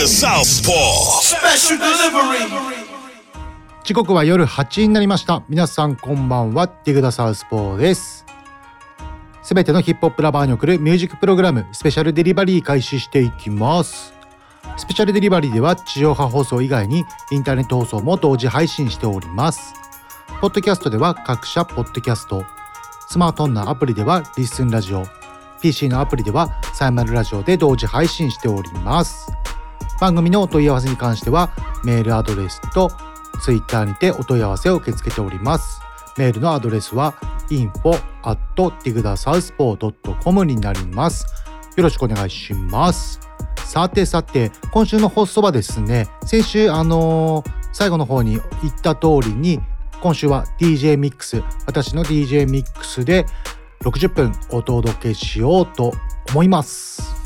The Southpaw. Special delivery. 時刻は夜8時になりました。皆さんこんばんは。ディグダサウスポーです。すべてのヒップホップラバーに送るミュージックプログラムスペシャルデリバリー開始していきます。スペシャルデリバリーでは地上波放送以外にインターネット放送も同時配信しております。ポッドキャストでは各社ポッドキャスト。スマートフォンのアプリではリッスンラジオ。PC のアプリではサイマルラジオで同時配信しております番組のお問い合わせに関してはメールアドレスと Twitter にてお問い合わせを受け付けております。メールのアドレスは info.tigdasouthpaw.com になります。よろしくお願いします。さてさて、今週の放送はですね、先週あのー最後の方に言った通りに、今週は DJ ミックス、私の DJ ミックスで60分お届けしようと思います。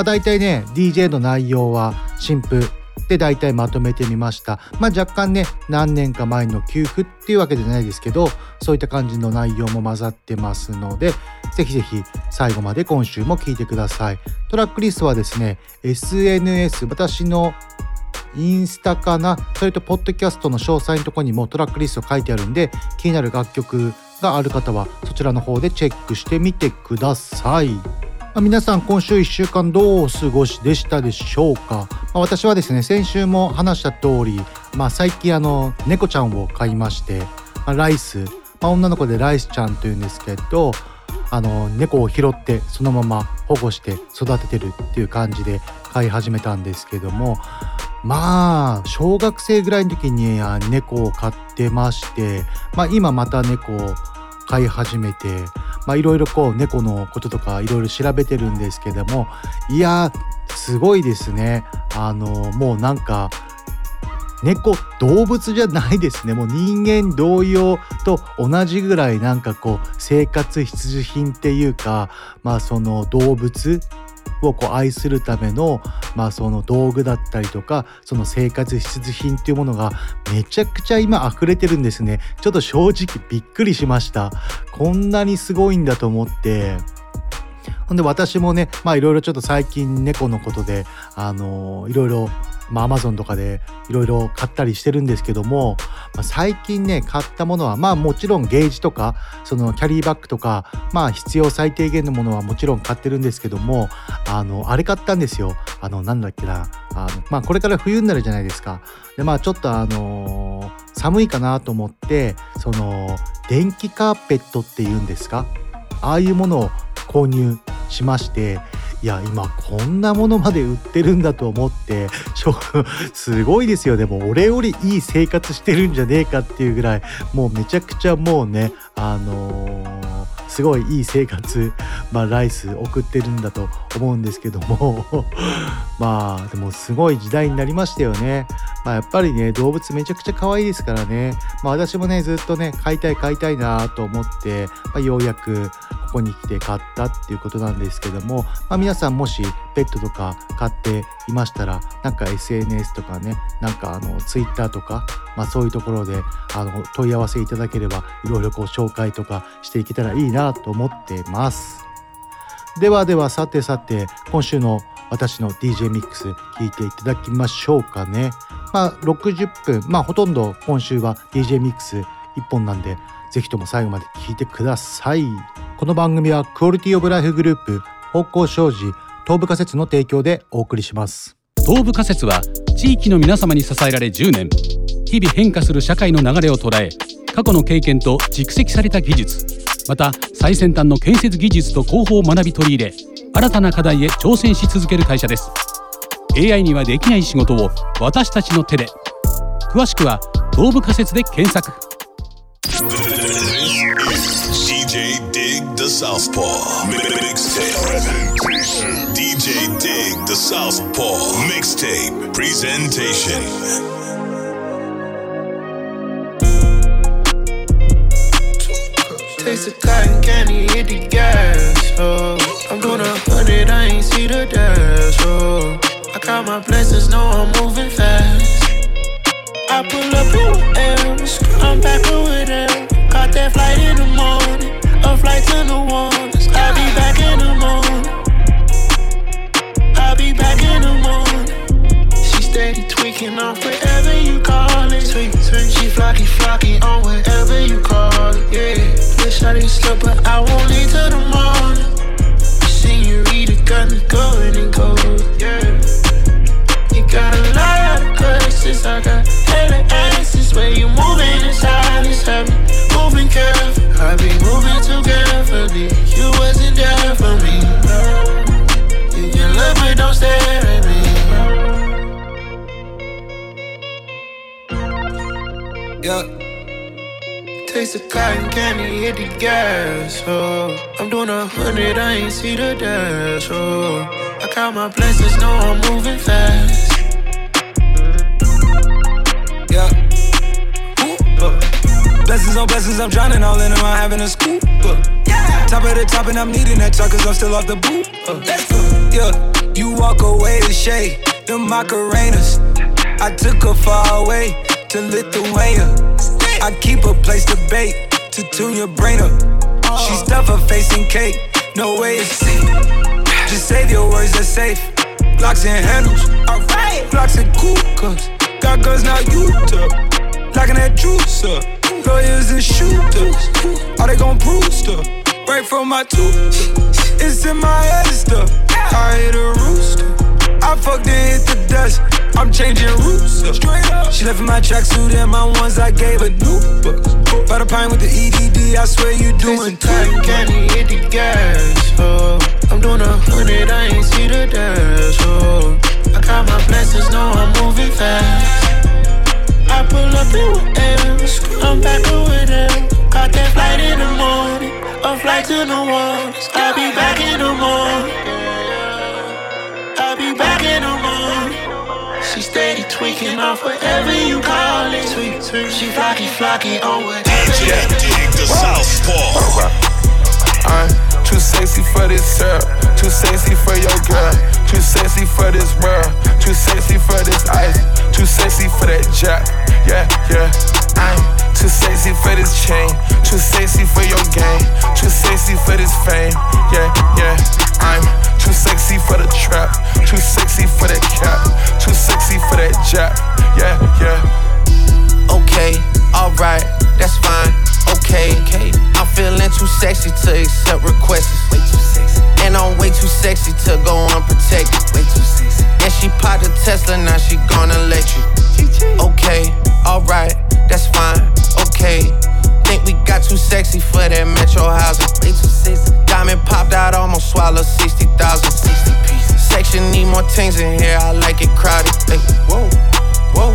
まあ、大体ね DJ の内容は新譜で大体まとめてみました。まあ、若干ね何年か前の給付っていうわけじゃないですけどそういった感じの内容も混ざってますのでぜひぜひ最後まで今週も聴いてください。トラックリストはですね SNS 私のインスタかな？それとポッドキャストの詳細のとこにもトラックリスト書いてあるんで気になる楽曲がある方はそちらの方でチェックしてみてください。ま皆さん今週1週間どうお過ごしでしたでしょうか、ま私はですね先週も話した通り、まあ、最近あの猫ちゃんを飼いまして、まライス、まあ女の子でライスちゃんというんですけどあの猫を拾ってそのまま保護して育ててるっていう感じで飼い始めたんですけどもまあ小学生ぐらいの時にあ猫を飼ってまして、まあ、今また猫を飼い始めてまあいろいろこう猫のこととかいろいろ調べてるんですけどもいやすごいですね。あのもうなんか猫動物じゃないですね。もう人間同様と同じぐらいなんかこう生活必需品っていうかまあその動物をこう愛するための,、まあその道具だったりとかその生活必需品っていうものがめちゃくちゃ今溢れてるんですね。ちょっと正直びっくりしました。こんなにすごいんだと思って。ほんで私もねまあいろいろちょっと最近猫のことであのいろいろまあ、アマゾンとかでいろいろ買ったりしてるんですけども、まあ、最近ね買ったものはまあもちろんゲージとかそのキャリーバッグとかまあ必要最低限のものはもちろん買ってるんですけどもあのあれ買ったんですよ。あのなんだっけなあのまあこれから冬になるじゃないですか。でまあちょっとあの寒いかなと思ってその電気カーペットっていうんですか？ああいうものを購入しましていや今こんなものまで売ってるんだと思って すごいですよでも俺よりいい生活してるんじゃねえかっていうぐらいもうめちゃくちゃもうねあのーすごいいい生活、まあ、ライス送ってるんだと思うんですけども まあでもすごい時代になりましたよね。まあ、やっぱりね動物めちゃくちゃ可愛いですからね、まあ、私もねずっとね飼いたい飼いたいなと思って、まあ、ようやくここに来て買ったっていうことなんですけども、まあ、皆さんもしペットとか飼っていましたらなんか SNS とかねなんかあの Twitter とか、まあ、そういうところであの問い合わせいただければいろいろこう紹介とかしていけたらいいなと思ってます。ではではさてさて今週の私の DJ ミックス聞いていただきましょうかね。まあ60分まあほとんど今週は DJ ミックス1本なんでぜひとも最後まで聞いてください。この番組はクオリティオブライフグループ方向障子東部仮説の提供でお送りします。東部仮説は地域の皆様に支えられ10年。日々変化する社会の流れを捉え過去の経験と蓄積された技術。また最先端の建設技術と工法を学び取り入れ新たな課題へ挑戦し続ける会社です。AI にはできない仕事を私たちの手で。詳しくは東部仮説で検索 the Southpaw Mixtape Presentation. DJ Dig the Southpaw Mixtape Presentation. Taste the cotton candy, hit the gas. Oh, I'm doing a hundred, I ain't see the dash. Oh, I count my blessings, know I'm moving fast. I pull up in M's, I'm back with them. Caught that flight in the morning, a flight to New Orleans. I'll be back in the morning. I'll be back in the morning. She steady tweaking on whatever you call it. Tweak, tweak. She flocky, flocky on whatever you call it. Yeah, wish I didn't sleep, but I won't leave till the morning. Senorita got me going and going. Yeah, you got a lot questions. I got hella answers. Where you moving in silence, have me moving careful. I be moving too carefully. You wasn't there for me. You can look, but don't stare at me. Yeah. Taste the cotton candy, hit the gas. Oh, I'm doing a hundred, I ain't see the dash. Oh, I count my blessings, know I'm moving fast. Blessings on blessings, I'm drowning all in them, I'm having a scoop. Uh. Top of the top, and I'm needing that truck, cause I'm still off the boot. Uh. Let's go. Yeah, you walk away to shade, the Macarenas. I took her far away to Lithuania. I keep a place to bake, to tune your brain up. She stuff her face in cake, no way it's safe. Just save your words, they're safe. Blocks and handles, alright. Blocks and cool cups. Got guns, now you took. Locking that juice up. Lawyers and shooters. All they gon' prove stuff. Right from my tooth. It's in my head stuff. I hit a rooster. I fucked and hit the dust. I'm changing routes. Up. Straight up. She left in my tracksuit and my ones I gave her new books. By the pine with the EDD, I swear you doing cotton candy, hit the gas. Oh, I'm doing a hundred, I ain't see the dash. Oh, I count my blessings, know I'm moving fast. I pull up in M's, I'm back with them. Caught that flight in the morning, a flight to New Orleans. I'll be back in the morning. I'll be back in the morning. She steady tweaking off whatever you call it. Tweak, tweak. She flocky, flocky on whatever. DJ Dig the Southpaw. I'm too sexy for this syrup, too sexy for your girl, too sexy for this world, too sexy for this ice, too sexy for that jack. Yeah, yeah. I'm too sexy for this chain, too sexy for your game, too sexy for this fame. Yeah, yeah. I'm too sexy for the trap, too sexy for that cap, too sexy for that jack. Yeah, yeah. Okay, alright, that's fine. Okay, okay. I'm feeling too sexy to accept requests. Way too sexy. And I'm way too sexy to go unprotected. Way too sexy. And she popped a Tesla, now she gonna let you. Okay, alright, that's fine. Okay. Think we got too sexy for that metro housing. Way too sexy. Diamond popped out, almost swallowed 60,000. 60 pieces. Section need more things in here, I like it crowded. Hey, whoa, whoa.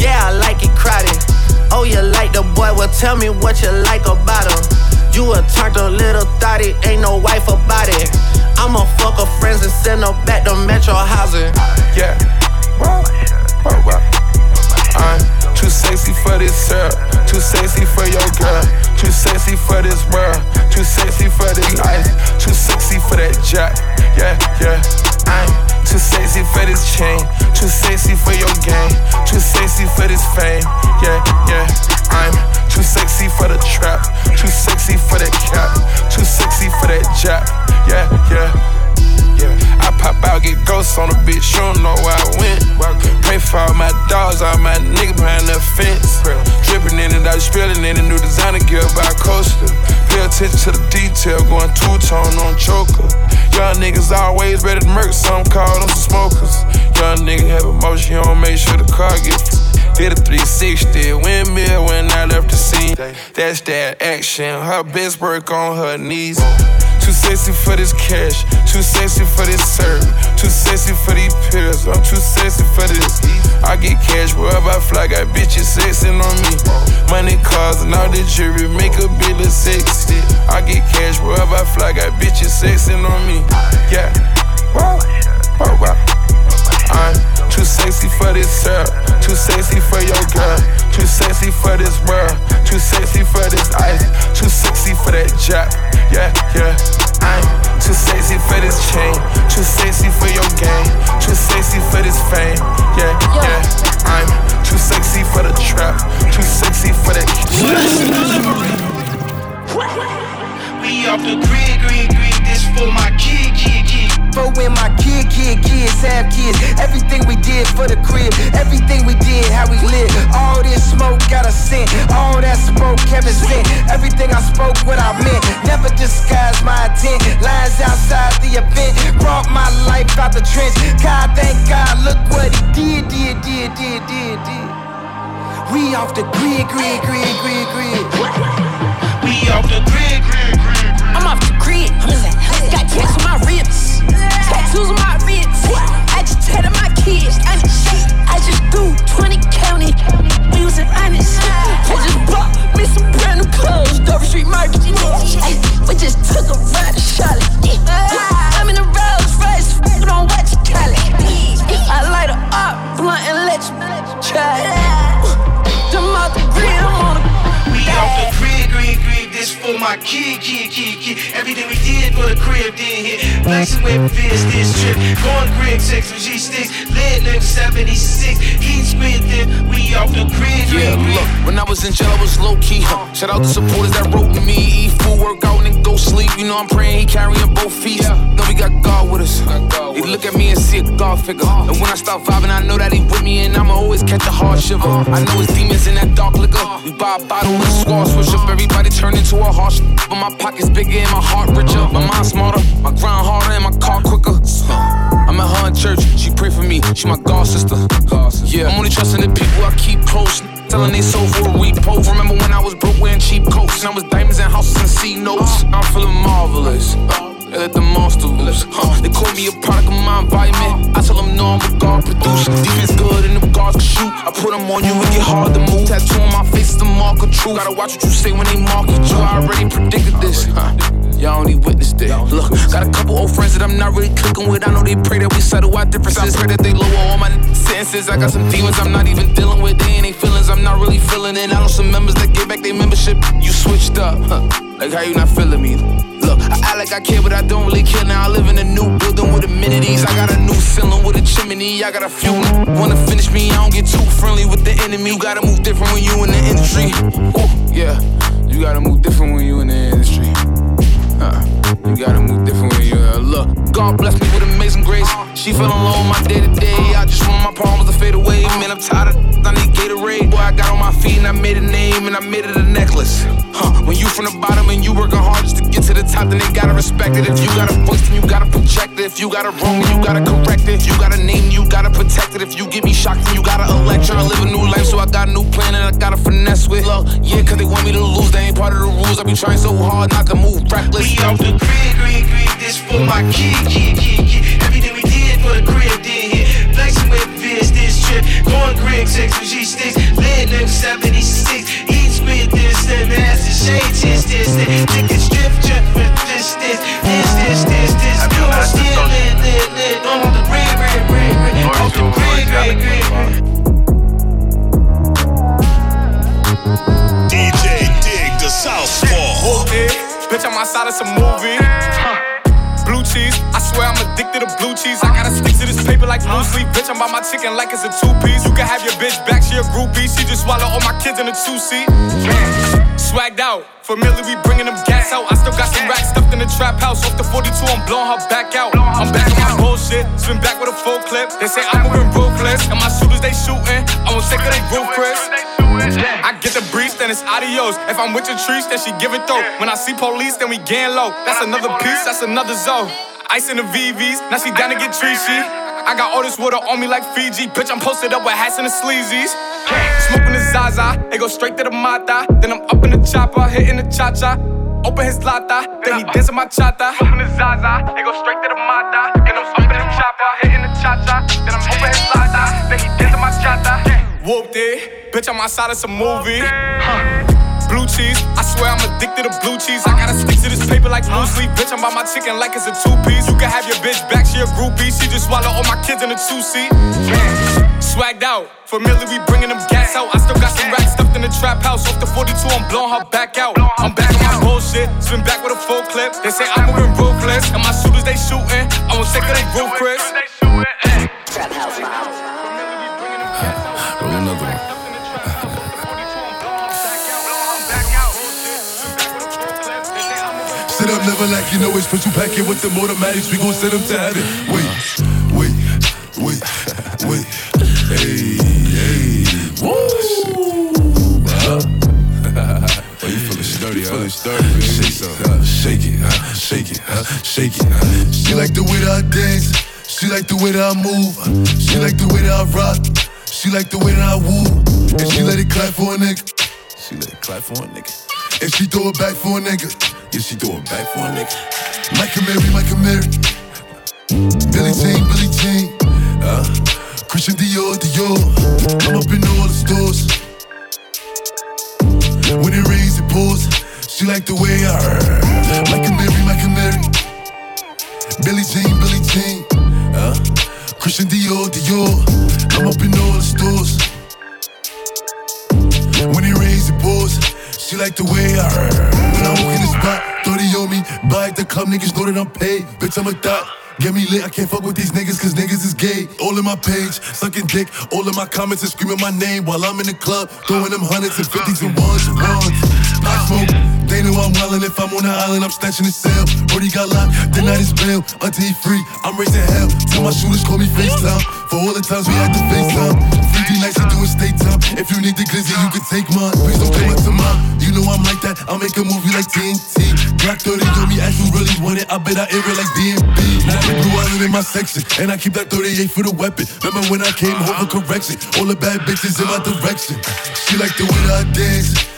Yeah, I like it crowded. Oh, you like the boy? Well, tell me what you like about him. You a turned a little thotty, ain't no wife about it. I'ma fuck her friends and send her back to Metro housing. Yeah. Whoa, whoa, whoa. I'm too sexy for this syrup, too sexy for your girl, too sexy for this world, too sexy for this ice, too sexy for that jack. Yeah, yeah. I'm too sexy for this chain, too sexy for your game, too sexy for this fame. Yeah, yeah. I'm too sexy for the trap, too sexy for that cap, too sexy for that jack. Yeah, yeah. Yeah, I pop out, get ghosts on a bitch, you don't know where I went. Pray for all my dogs, all my niggas behind the fence. Dripping in it, I was spilling in a new designer gear by coaster. Pay attention to the detail, going two tone on choker. Young niggas always ready to murk, some call them smokers. Young nigga have emotion, you don't make sure the car gets. Did a 360 windmill when I left the scene. That's that action. Her best work on her knees. Too sexy for this cash, too sexy for this serve, too sexy for these pills. I'm too sexy for this. I get cash wherever I fly, got bitches sexing on me. Money, cars, and all the jewelry make a bill of sexy. I get cash wherever I fly, got bitches sexing on me. Yeah. Wow. Wow, wow. I'm too sexy for this syrup, too sexy for your girl, too sexy for this world, too sexy for this ice, too sexy for that jack. Yeah, yeah. I'm too sexy for this chain, too sexy for your game, too sexy for this fame. Yeah, yeah. I'm too sexy for the trap, too sexy for that. We off the grid, grid, grid. This for my kid, kid, kid. For when my kid, kid, kids have kids. Everything we did for the crib, everything we did, how we live. All this smoke got a scent, all that smoke Kevin sent. Everything I spoke, what I meant. Never disguised my intent. Lines outside the event, brought my life out the trench. God, thank God, look what he did, did, did, did, did, did. We off the grid, grid, grid, grid, grid. We off the grid. I'm off the grid. Got tats on my ribs, tattoos on my wrists. I just tatted my kids. I, I just do 20 county. We was honest. I just bought me some brand new clothes. Dover Street Market. We just took a ride to Charlotte. I'm in a Rolls Royce. Don't watch it, Cali. I light her up, blunt and let you try. it. My kid, kid, kid, kid. Everything we did for the crib did hit. Flexing with fists this trip. Going grid six with G sticks. Lit nigga 76. Heat squid then. We off the grid, Yeah, grid. look, when I was in jail, I was low key. Huh. Shout out to supporters that wrote me. Eat food, work out, and go sleep. You know I'm praying he carrying both feet. Know we got God with us. He look at me and see a God figure. And when I start vibing, I know that he with me, and I'ma always catch a hard shiver. I know it's demons in that dark liquor. We buy a bottle and squad switch up. Everybody turn into a harsh. But my pockets bigger and my heart richer. My mind smarter, my grind harder, and my car quicker. I'm at her in church, she pray for me. She my God sister. Yeah, I'm only trusting the people I keep close. Telling they soul for a repo. Remember when I was broke wearing cheap coats? And I was diamonds and houses and C notes. I'm feeling marvelous. They let the monster loose. Huh. They call me a product of my environment. I tell them no, I'm a God produced. Defense good and the guards can shoot. I put them on you, it get hard to move. Tattoo on my face is the mark of truth. Gotta watch what you say when they market you. I already predicted this. Huh. Y'all only witnessed it. Look, got a couple old friends that I'm not really clicking with. I know they pray that we settle our differences. Pray that they lower all my sentences. I got some demons I'm not even dealing with. They ain't feelings, I'm not really feeling it. I know some members that get back their membership. You switched up, huh? Like how you not feeling me? Look, I act like I care, but I don't really care. Now I live in a new building with amenities. I got a new ceiling with a chimney. I got a few wanna finish me. I don't get too friendly with the enemy. You gotta move different when you in the industry. Ooh, yeah, you gotta move different when you in the industry. Uh, you gotta move different when you uh, look. God bless me with amazing grace. She feeling low on my day to day. I just want my problems to fade away. Man, I'm tired of I need Gatorade. Boy, I got on my feet and I made a name and I made it a necklace. Huh, when you from the bottom and you working hard just to get to the top, then they gotta respect it. If you got a voice, then you gotta project it. If you got a wrong, then you gotta correct it. If you got a name, you gotta protect it. If you give me shocked, then you gotta elect. Tryna live a new life, so I got a new plan and I gotta finesse with. Look, yeah, cause they want me to lose, they ain't part of the rules. I be trying so hard not to move reckless. We off the grid, grid, grid. This for my kid, kid, kid, kid. Everything we did for the crib did hit. Flexing with Fizz this trip. Going grid six with G sticks. Lit nigga 76. Eat squid this, then that's the shade, this, this, this. Nigga strip, trip with this, this, this, this, this, this. You I'm still lit, lit, lit. On the grid, grid, grid, grid. Off the grid, grid, grid, I'm outside of some movie. Blue cheese, I swear I'm addicted to blue cheese. I gotta stick to this paper like blue sleep. Bitch, I'm by my chicken like it's a two piece. You can have your bitch back, she a groupie. She just swallow all my kids in a two seat. Swagged out, familiar, we bringing them gas out. I still got some racks stuffed in the trap house. Off the 42, I'm blowing her back out. I'm back on my bullshit, spin back with a full clip. They say I'm moving ruthless, and my shooters they shooting. I won't take of they roof, Chris. I get the breeze, then it's adios. If I'm with your trees, then she give it though. When I see police, then we gang low. That's another piece, that's another zone. Ice in the VVs, now she down to get treachy. I got all this water on me like Fiji. Bitch, I'm posted up with hats and the sleazies. Smoking the Zaza, it go straight to the Mata. Then I'm up in the chopper, hitting the cha cha. Open his lata, then he dancing my chata. Smoking the Zaza, it go straight to the Mata. Then I'm up in the chopper, hitting the cha-cha. Then I'm over his lada. Then he to my chata. Whooped it. Bitch, I'm outside of some movie. Blue cheese, I swear I'm addicted to blue cheese. I gotta stick to this paper like blue sleep. Bitch, I'm by my chicken like it's a two piece. You can have your bitch back, she a groupie. She just swallow all my kids in a two seat. Swagged out, familiar, we bringing them gas out. I still got some racks stuffed in the trap house. Off the 42, I'm blowing her back out. I'm back on my bullshit, spin back with a full clip. They say I'm moving ruthless, and my shooters they shooting. I won't take of they roof, Chris. Never like you know it's put you back in with the automatics. We gon' send them to heaven. Wait, wait, wait, wait. Hey, hey, woo. Huh? oh, you feeling sturdy, huh? Feeling sturdy, man. Shake, uh, shake it, uh, shake it, uh, shake it. Uh. She like the way that I dance. She like the way that I move. She like the way that I rock. She like the way that I woo. And she let it clap for a nigga. She let it clap for a nigga. And she throw it back for a nigga. Yeah, she throw it back for a nigga. Michael Mary, Michael Mary. Billie Jean, Billie Jean. Uh, Christian Dior, Dior. I'm up in all the stores. When it rains, it pours. She like the way I. Michael Mary, Michael Mary. Billie Jean, Billie Jean. Uh, Christian Dior, Dior. I'm up in all the stores. When it rains, it pours. She like the way I. When I walk on me. Buy at the club, niggas know that I'm paid. Bitch, I'm a thot. Get me lit, I can't fuck with these niggas cause niggas is gay. All in my page, sucking dick. All in my comments and screaming my name while I'm in the club. Throwing them hundreds and fifties and ones and ones. I smoke, they know I'm wildin'. If I'm on the island, I'm snatching the cell. Brody got locked, the night is bail. Until he free, I'm raising hell. Tell my shooters call me FaceTime. For all the times we had to FaceTime. 50 nights to do a state time. If you need the glizzy, you can take mine. Please don't come up to mine. You know I'm like that. I'll make a movie like TNT. Black 30 on me, ask you really want it. I bet I air it like DMB. Now blue island in my section. And I keep that 38 for the weapon. Remember when I came home for correction? All the bad bitches in my direction. She like the way I dance.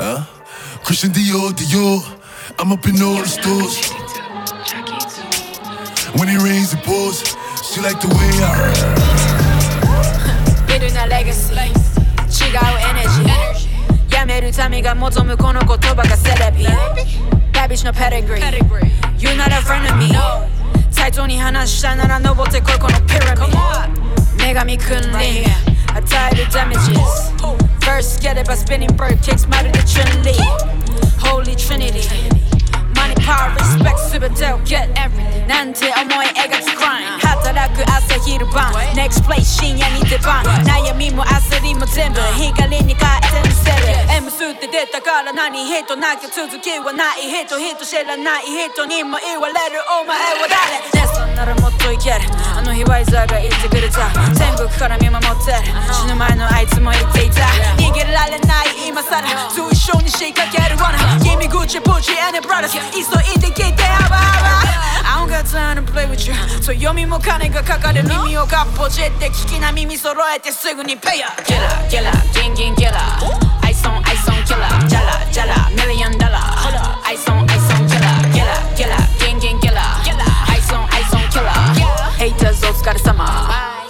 Huh? Christian Dior, Dior, I'm up in all the stores. When it rains, it pours. She like the way I. Building a legacy. やめる民が望むこの言葉がセレビラビッシュのペデグリ,ーデグリー You're not a friend of me 타이톤이 no pyramid 내가 미큰 링 I tied the damages. First, it by spinning bird kicks, married to Trinity. Holy Trinity. Money power, respect 全てを get everything. なんて思い描き grind 働く朝昼晩 Next place 深夜に出番悩みも焦りも全部光に変えてみせる M スって出たから何人なきゃ続きはない人人知らない人にも言われるお前は誰ねそんならもっといけるあの日ワイザーが言ってくれた天国から見守ってる死ぬ前のあいつも言っていた逃げられない今さらと一緒に仕掛ける罠君口ブチ and brothers. 急いで聞いてハバハバ I don't got time to play with you そう読みも金がかかる耳をかっぽじって聞きな耳揃えてすぐにペイヤー Killer, killer, king, king, killer Ice on, ice on, killer Jala, jala, million dollar Ice on, ice on, killer Killer, killer, king, king,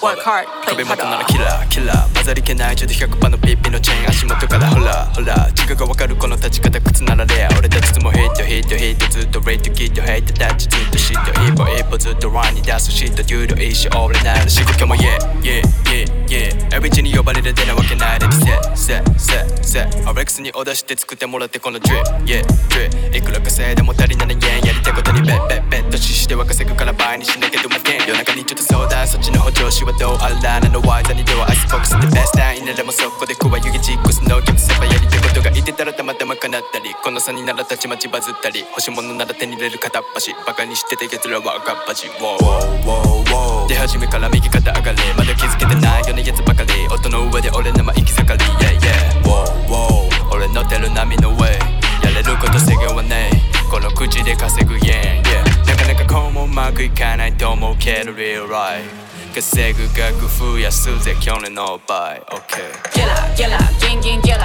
Work hard, play 壁元ならキラーキラー混ざりけない10 100%のピッピのチェーン足元からホラほら軸がわかるこの立ち方靴ならレア俺たちともヒットヒットヒットずっとレイトキットヘイトタッチずっとシット一歩一歩ずっとランに出すシットデュード一生俺なら仕事も Yeah yeah yeah yeah. エビチに呼ばれるでなわけないレビセセセセアレックスにオーダーして作ってもらってこのドリップ Yeah いくら稼いでも足りない円やりたいことにベッベッベッとししては稼ぐから倍にしなきゃどまけん夜中にちょっと相談そっちの補助調子はどうあらなの間にではアイスボックスでベストアインならもそこで加湯気実行すのギャプせばやりたいことがいてたらたまたま叶ったりこの差にならたちまちバズったり欲しいものなら手に入れる片っ端バカにしてて奴らは赤っ端。Wow, wow, wow 出始めから右肩上がりまだ気づけてないようなやつばかり音の上で俺のま行き盛り Yeah, yeah Wow, wow 俺乗ってる波の上やれること制限はねこの口で稼ぐ Yeah, yeah なかなかこうもうまくいかないと思う。けど Real right 稼ぐ額増やすぜ去年の倍 OK ゲラゲラゲンゲンゲラ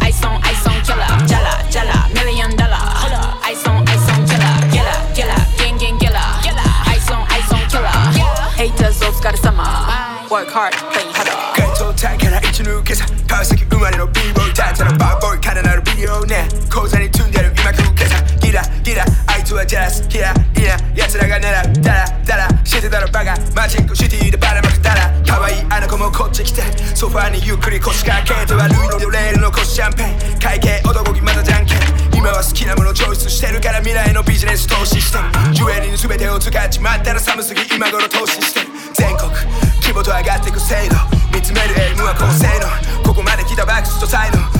アイソンアイソンキャラジャラジャラミリオンダラアイソンアイソンキャラゲラゲラゲンゲンゲラアイソンアイソンキャラ Haters お疲れ様 Work hard play harder 街頭体から一抜けさ川崎生まれの B-boy ただのバーボーイからなるビデオね口座にラあいつはジャラスキラいや奴らが狙うダラダラしてたろバカマジックシティでバラまくたら可愛いあの子もこっち来てソファーにゆっくり腰掛けて悪いのレールの腰シャンペン会計男気またじゃんけん今は好きなものチョイスしてるから未来のビジネス投資してジュエリーに全てを使っちまったら寒すぎ今頃投資して全国規模と上がってく精度見つめるエイムは高性能ここまで来たバックスとサイド。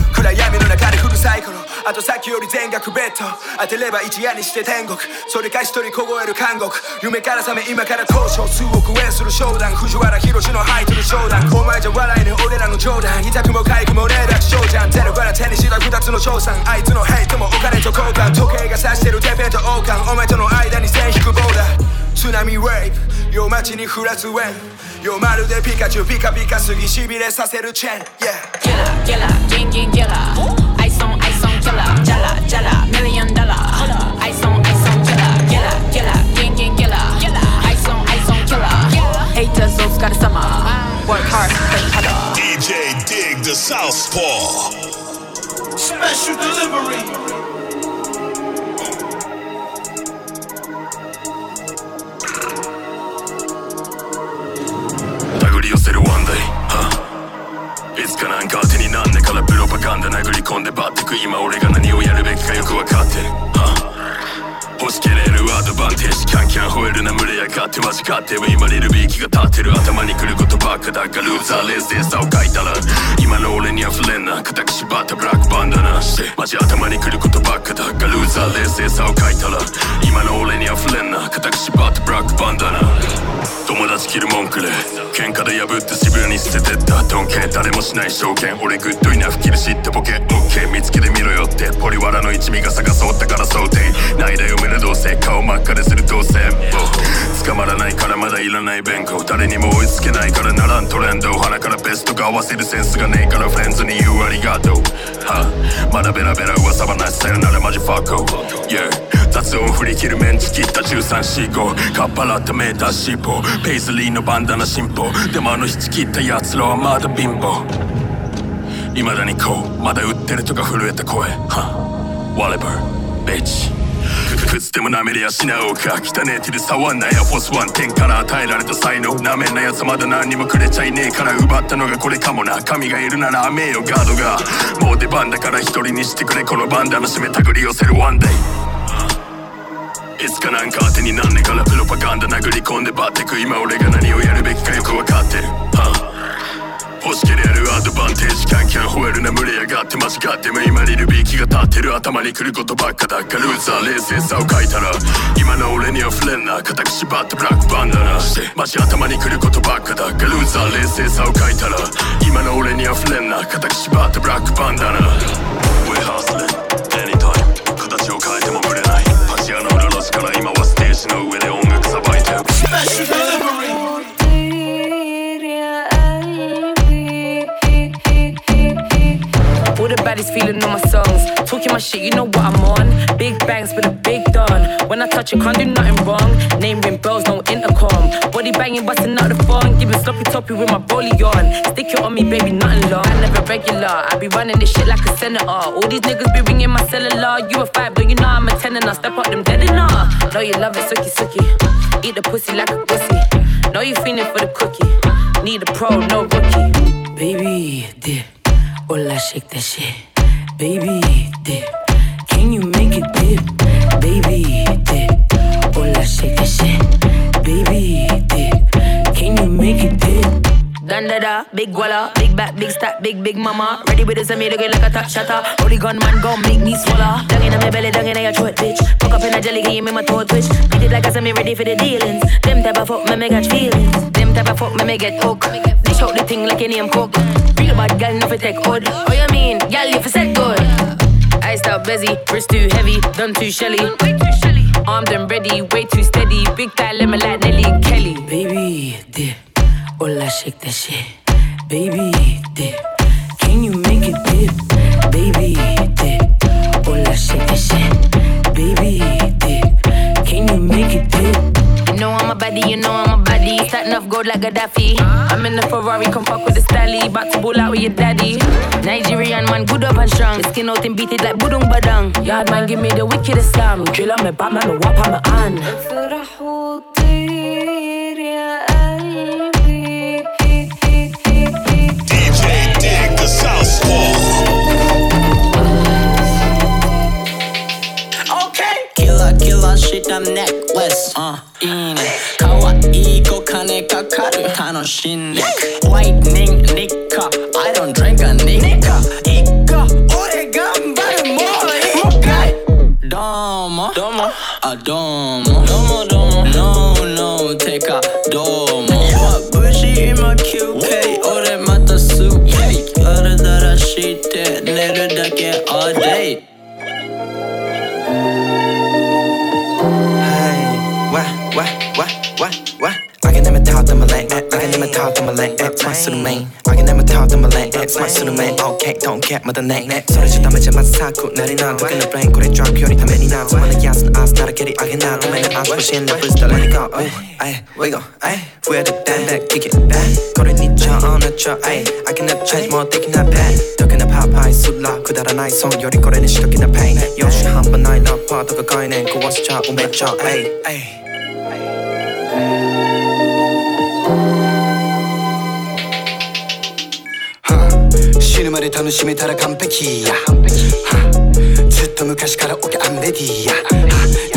あとさっきより全額ベッド。当てれば一夜にして天国。それか一人凍える監獄。夢から覚め今から交渉。数億円する商談。藤原宏のハイトル商談。お前じゃ笑えぬ俺らの冗談。痛くも痒くもねえだけ翔ちゃんゼロから手にした二つの賞賛あいつのヘイトもお金と交換。時計が指してるテペと王冠。お前との間に線引くボーダー。津波ウェイブ夜街に降らずウェイ夜まるでピカチュウピカピカすぎ。しびれさせるチェーン。Yeah Killer, killer, gang, gang, killer. Ice on, ice on, killer. Jala, jala, million dollar. Ice on, ice on, killer. Killer, killer, gang, gang, killer. Ice on, ice on, killer. Haters, all got summer. Work hard, play harder. DJ Dig the Southpaw. Special delivery. 手繰いつかなんか当てになんねからプロパガンダ殴り込んでバッてく今俺が何をやるべきかよくわかってる、は欲しけれるアドバンテージキャンキャン吠えるな群れやがってマジかって。今リルビーキが立ってる頭に来ることばっかだがルーザー冷静さを書いたら今の俺には触れんな固く縛ったブラックバンダナしてマジ頭に来ることばっかだがルーザー冷静さを書いたら。今の俺には触れんな固く縛ったブラックバンダナ。友達切る文句で喧嘩で破って渋谷に捨ててったドンケ誰もしない証券俺グッドイナフキル知ってボケオッケー見つけてみろよってポリワラの一味が探そうだから想定ないだよ目のどうせ顔真っ赤でするどうせ捕まらないからまだいらない弁護誰にも追いつけないからならんトレンド鼻からベストが合わせるセンスがねえからフレンズに言うありがとうはまだベラベラ噂話さよならマジファッコ Yeah. 雑音振り切るメンチ切った1345かっぱらったメーターシーポペイズリーのバンダナ進歩。でもあの引き切った奴らはまだ貧乏。未だにこう。まだ売ってるとか震えた声。は Whatever bitch. くつでも舐めりやしなおか。汚ねえ手で触んなエアフォースワン。天から与えられた才能。なめんなやつまだ何にもくれちゃいねえから奪ったのがこれかもな。神がいるなら雨よ。ガードが。もう出番だから一人にしてくれ。このバンダの締めたぐり寄せる。ワンデイいつかなんか当てになんねえからプロパガンダ殴り込んでバッてく今俺が何をやるべきかよくわかってる、はあ欲しければやるアドバンテージキャンキャン吠えるな群れやがって間違っても今リルビーキが立ってる頭に来ることばっかだがルーザー冷静さを書いたら今の俺には触れんな固く縛ったブラックバンダナしてマジ頭に来ることばっかだがルーザー冷静さを書いたら今の俺には触れんな固く縛ったブラックバンダナ We're hustling. know it, it'll mix a. Special delivery. All feeling on my songs. Talking my shit, you know what I'm on. Big bangs with a big done. When I touch it, can't do nothing wrong. Name ring bells, no intercom. Body banging, busting out the phone. Giving sloppy toppy with my rollie on. Stick it on me, baby, nothing long. I never regular. I be running this shit like a senator. All these niggas be ringing my cellular. You a five, but you know I'm a ten and I step up them dead enough. Know you love it, sucky sucky. Eat the pussy like a pussy. Know you feeling for the cookie. Need a pro, no rookie. Baby, dip. Hola, shake that shit. Baby, dip. Can you make it dip? Baby, dip. Hola, shake that shit. Baby, dip. Can you make make it dip? Dun da da, big walla, big back, big stack, big big mama. Ready with and me looking like a top shatter. Holy gun man gon' make me swallow. Dung in my belly, dung in your throat, bitch. Fuck up in a jelly game, make my toe twitch. Beat it like I said me ready for the dealings. Them type of fuck me me got feelings. Them type of fuck me me get hooked. Dish out the thing like name cook. Real bad girl, no take hood. Oh you mean, girl you set good. Iced out busy, wrist too heavy, done too shelly. Armed and ready, way too steady. Big time lemon like Nelly Kelly. Baby, dip. Hola, shake that shit. Baby, dip. Can you make it dip? Baby, dip. Hola, shake that shit. Baby, dip baddie, you know I'm a baddie. Starting off gold like Gaddafi. I'm in the Ferrari, come fuck with the stally. About to pull out with your daddy. Nigerian man, good up and strong. The skin out and beat it like Budung Badang. Yard man, give me the wickedest slam. Drill on my Batman, man, wap on my hand. DJ Dig the Southpaw Okay. Killer, killer shit, I'm necklace. Uh, いいね。かわいい子金かかる。楽しんで。Lightning, ニッカ。I don't drink a ニッカ。いっか。俺頑張る。もういい。もう一回。どうも。どうも。あ、どうも。どうも talk to my lane, X my suit man. I can never talk to my lane, X my suit man. Okay, don't get my the name. 소리 짓다 매제 맞사고 날이 나. 그는 brain 그래 쫙 표현이 다 매니 나. 저만의 야스는 아스 나를 캐리 아게 나. 도매는 아스 훨씬 나 불스다 레니까. Oh, ay, wiggle, ay, where the damn that kick it back. 거리 니차 on a cha, ay, I cannot change more thinking that bad. 덕이나 파파이 술라 그다란 나의 손 요리 거래는 시력이나 pain. 역시 한번 나의 love part of a guy name. 그와서 차 오메 차, ay, ay. 死ぬまで楽しめたら完璧や。ずっと昔から OK I'm ready や。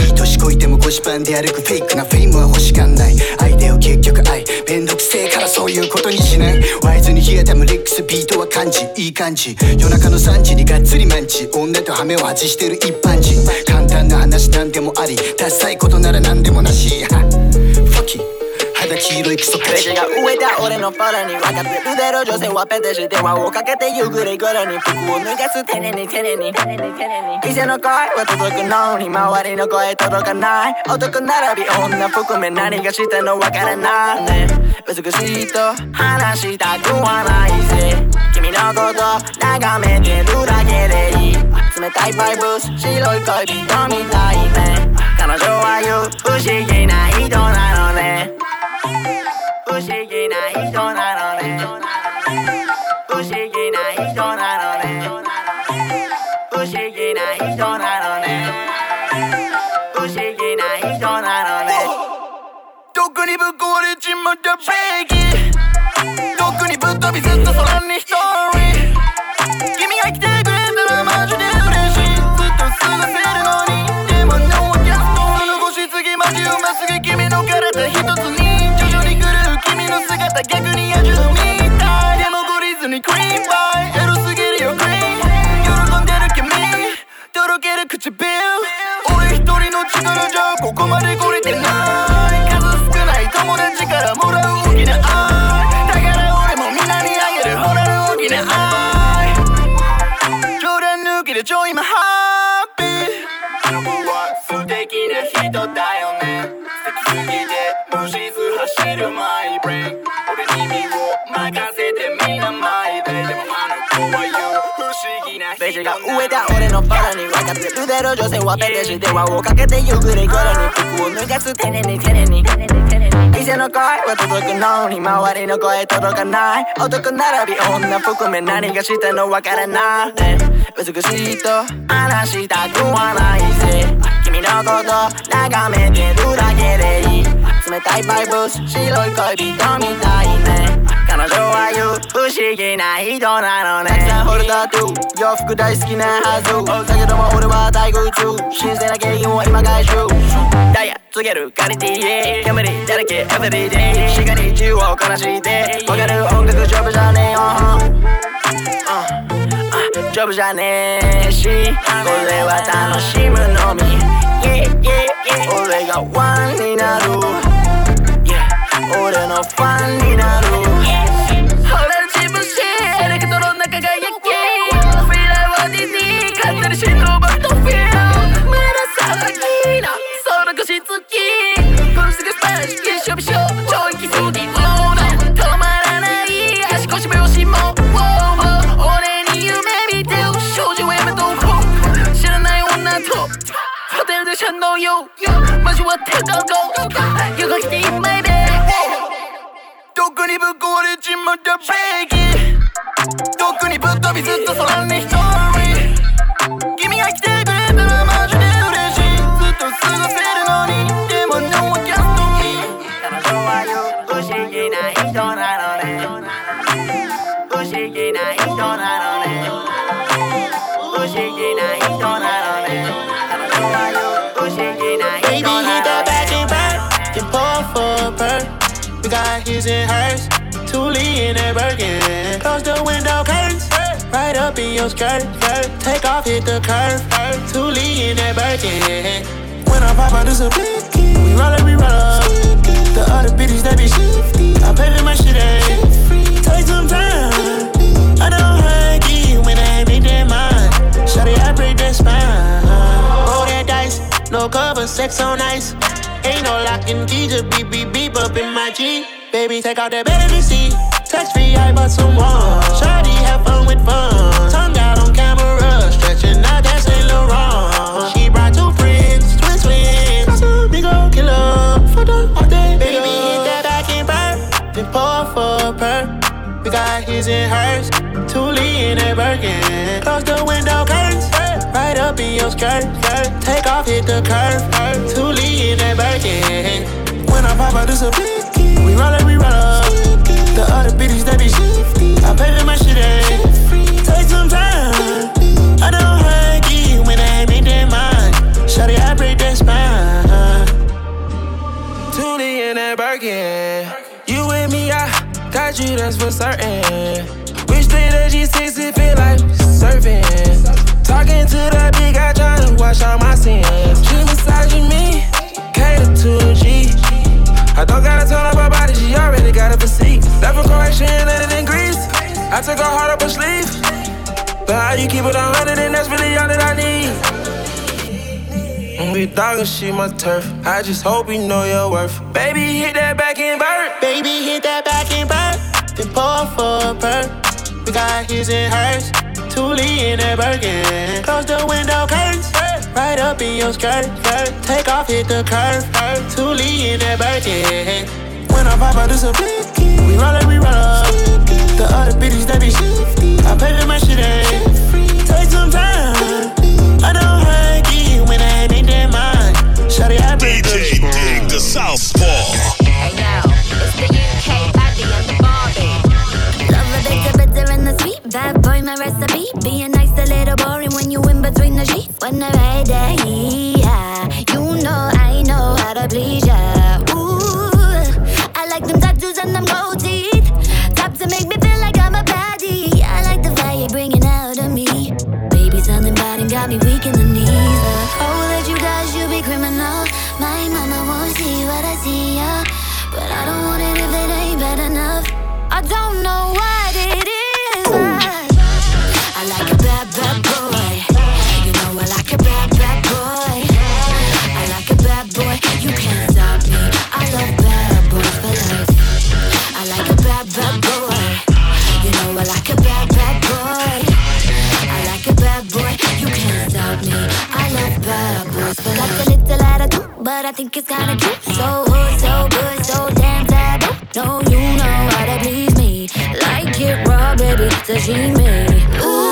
いい年こいても腰パンで歩くフェイクなフェイムは欲しがんない。相手を結局愛めんどくせえからそういうことにしない。ワイズに冷えたムリックスビートは感じいい感じ。夜中の3時にがっつりマンチ。女とハメを外してる一般人。簡単な話なんでもありダサいことなら何でもなし。Fuck it 肌黄色いクソカチページが植えた俺のファラに分かって。るだろ女性はペテして輪をかけてゆぐれぐらに。服を脱がすテレにテレに。店の声は届くのに周りの声届かない。男並び女含め何がしたのわからない。ね美しいと話したくはないぜ。君のこと眺めてるだけでいい冷たいバイブス白い恋人みたいね。彼女は言う不思議な人なのね。議な人なのね。不思議な人なのね。不思議な人なのね。不思議な人なのね。特にぶっ壊れちまったベギー特にぶっ飛びずっと空に一人。君が来てくれたらマジで嬉しい。ずっと過ごせるのに。でも No one gets no 残しすぎマジうますぎ。君の姿逆に野獣みたいでも懲りずにクリーンバイエロすぎるよクリーン喜んでる君とろける唇俺一人の力じゃここまで来れてない数少ない友達からもらう大きな愛だから俺も皆にあげるほら大きな愛冗談抜きで超今ハッピー素敵な人だよね。素敵すぎて無視ず走るマイブレイン思議な人ベジが植えた俺のバラに分かってるだろ女性はペテして輪をかけてゆぐれぐらに服を脱がすテネにテネに店の声は届くのに周りの声届かない男並び女含め何がしたのわからないね美しいと話したくはないぜ君のこと眺めてるだけでいい冷たいバイブス白い恋人みたいね彼女は言う不思議な人なのね。たくさん掘るタトゥー洋服大好きなはず。だけども俺は大空中。新鮮な景品を今回収ダイヤ告げるカリティへ煙だらけ everyday しがり中を悲しいてわかる音楽ジョブじゃねえよ。ジョブじゃねえし。これは楽しむのみ。Yeah, yeah, yeah 俺がワンになる。俺のファンになるこのすぐスパイシキショビショ超息すぎもう止まらない足腰拍子も俺に夢見てよ少女 M と知らない女とホテルでシャンノーよ交わってたゴーよく来て in my bed どこにぶっ壊れちまったベーキどこにぶっ飛びずっと空に一人 Got and hers, Thule in that Birkin. Close the window curtains, right up in your skirt. Take off, hit the curve, Thule in that Birkin. When I pop out, it's a blicky. We roll up, we roll up. The other bitches, they be shifty. I pay for my shit, eh? Take some time. I don't hug you when I make that mind. Shawty, I break that spine. Roll that dice, no cover, sex on ice. Ain't no locking key, just beep beep beep up in my G. Baby, take out that baby seat. Touch free, I bought some one. Shawty, have fun with fun. Tongue out on camera, stretching out that Saint Laurent. She brought two friends, twin twins. A old killer. For the all day, baby, hit that back and burn. Then pour for a perk. We got his and hers, Thule in that Birkin. Close the window curtains, right up in your skirt. Take off, hit the curve, Thule in that Birkin. When I pop out, a blicky. We roll up, we roll up. The other bitches, they be shifty. I pay for my shit, eh? Take some time. I don't hug you when I ain't make that mind. Shawty, I break that spine. Tune in that Birkin. You with me, I got you, that's for certain. Wish that the G6 it feel like surfing. Talking to that big guy trying to wash all my sins. Took her heart up her sleeve. But how you keep it on 100 and that's really all that I need. We dogging shit my turf. I just hope you know your worth. Baby, hit that back and burn. Baby, hit that back and burn. Then pour for a perk. We got his and hers. Thule in that Birkin. Close the window curtains. Right up in your skirt. Take off, hit the curve. Thule in that Birkin. When I pop out, it's a blicky. We roll up, we roll up. The other bitches, they be shifty. I pay for my shit, eh? Take some time. I don't hug you when I make that mind. Shawty, I break the DJ Dig the Southpaw. Hey yo, it's the UK Addy and the Barbie. Love the bitter, bitter and the sweet. Bad boy, my recipe. Being nice, a little boring when you in between the sheets. When I ride that, yeah. You know, I know how to please ya. Ooh, I like them tattoos and them gold got me weak in the knees. Uh, oh, that you guys, you be criminal. My mama won't see what I see, yeah. But I don't want it if it ain't bad enough. I don't know what think it's kinda cute. So hood, so good, so damn taboo. Oh, no, you know how to please me. Like it raw, baby, sashimi. Ooh,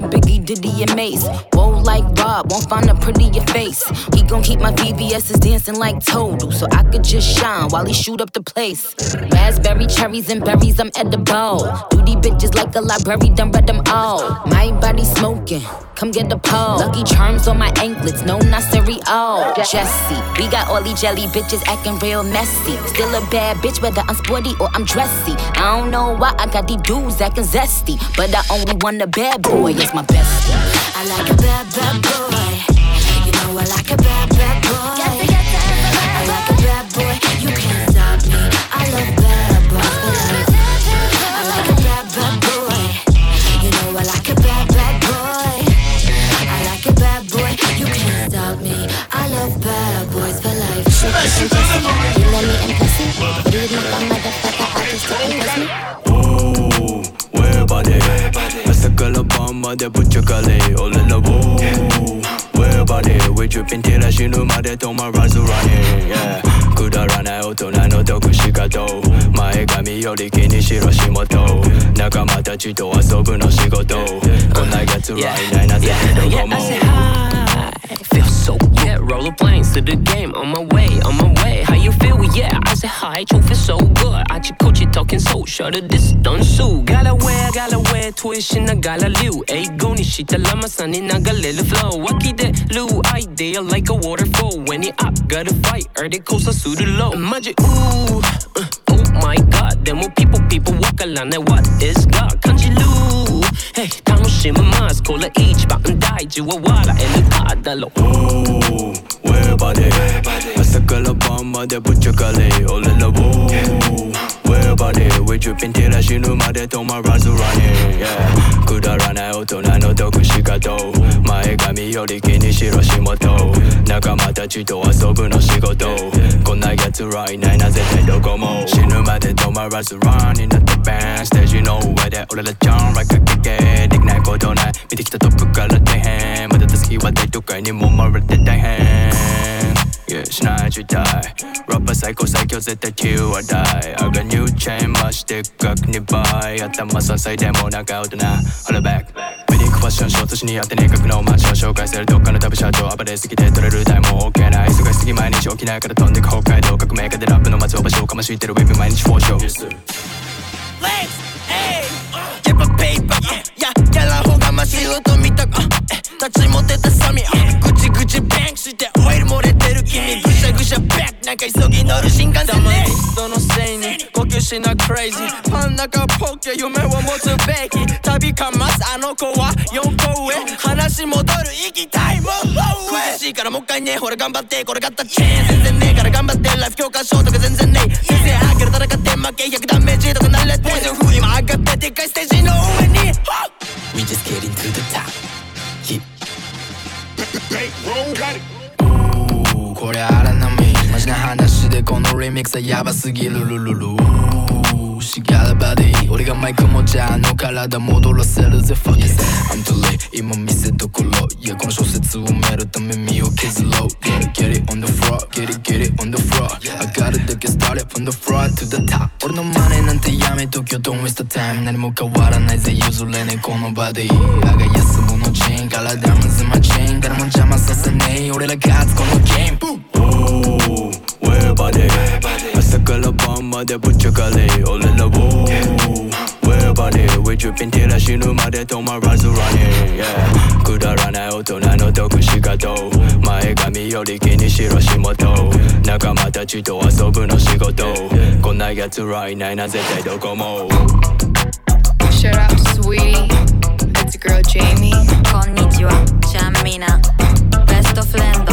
Biggie, Diddy, and Mace. Won't find a prettier face. He gon' keep my VVS's dancing like Toadle, so I could just shine while he shoot up the place. Raspberry, cherries, and berries, I'm edible. Duty bitches like a library, done read them all. My body smoking, come get the pole. Lucky charms on my anklets, no, not cereal. Jesse, we got all these jelly bitches acting real messy. Still a bad bitch, whether I'm sporty or I'm dressy. I don't know why I got these dudes acting zesty, but I only want a bad boy, it's my bestie. I like a bad, bad boy. You know I like a bad, bad boy. までぶっちゃかれ俺らピン照らぬまで止まらずラニくだらない大人の得し前髪より気にしろ仕事。仲間たちと遊ぶの仕事。こんなやつらいないなぜも Feel so good, rollerblades to the game. On my way, on my way. How you feel? Yeah, I said hi, truth is so good. I just coach it talking so short of distance. So, gotta wear, gotta wear, tuition, I gotta liu. Hey, go ni shita lama sunny, naga little flow. Waki de lu idea like a waterfall. When it up, gotta fight, or they coast a suit low. Magic, ooh, uh, oh my god. Then more people, people walk along that what is God? Kanji lu. Hey, 楽しむます。これ一番大事は笑えるかだ ろう。Ooh, where body? Masakala bomba de puchakale, all in the woo. Where body? We dripping till I shinu made to my rise running, yeah. くだらない大人の得し方前髪より気にしろ仕事仲間たちと遊ぶの仕事こんな奴らいないな絶対どこも死ぬまで止まらず Running at the band ステージの上で俺らジャンライクかけできないことない見てきたトップから大変まだたすきは大都会にもまれて大変 Yeah, しない時代ラッパー最高最強絶対 Q は大 I got new chain まして額に倍頭支えでもなんか大人 Hold back. メディックファッションショートしにやってね角の街を紹介するどっかの旅社長暴れすぎて取れるタイムも OK ない忙しすぎ毎日起きないから飛んでく北海道革命家でラップの松尾場所をかましいてるウェブ毎日フォーショー Legs, hey, やっぱペーパー、や、やらんほうがましいと見たか、え立ち持ってたサミ、ぐちぐちバンクしてオイル漏れてる君、ぐしゃぐしゃバックなんか急ぎ乗る新幹線ね。人のせいに呼吸しなクレイジー。パン中ポケ夢を持つべき旅かますあの子は。4個上。話戻る行きたいもん苦しいからもう一回ねほら頑張ってこれがったチェーン。全然ねえから頑張ってライフ教科書とか全然ねえ。先生あげる戦って負け100ダメージとか慣れて。ポイズン風今上がってでっかいステージの上に。We just getting 荒波マジな話でこのリミックスはヤバすぎる。ルルルしがらばでいい俺がマイク持ちあの体戻らせるぜ Fuck it I'm too late 今見せどころいやこの小説を埋めるため身を削ろう Get it get it on the floor Get it get it on the floor I got it to get started from the floor to the top 俺のマネなんてやめときよ Don't waste the time 何も変わらないぜ譲れねえこの場でいいあが休むのチェーン体むずまチェーン誰も邪魔させねえ俺ら勝つこのゲーム Ooh, where body? 朝から晩までぶっちゃかれ俺ら Ooh, where body? We dripping till I 死ぬまで止まらず running yeah くだらない大人の得し方前髪より気にしろ仕事仲間たちと遊ぶの仕事こんな奴らいないな絶対どこも Shout out to Sweetie. It's girl Jamie. こんにちは、ちゃんみな。ベストフレンド、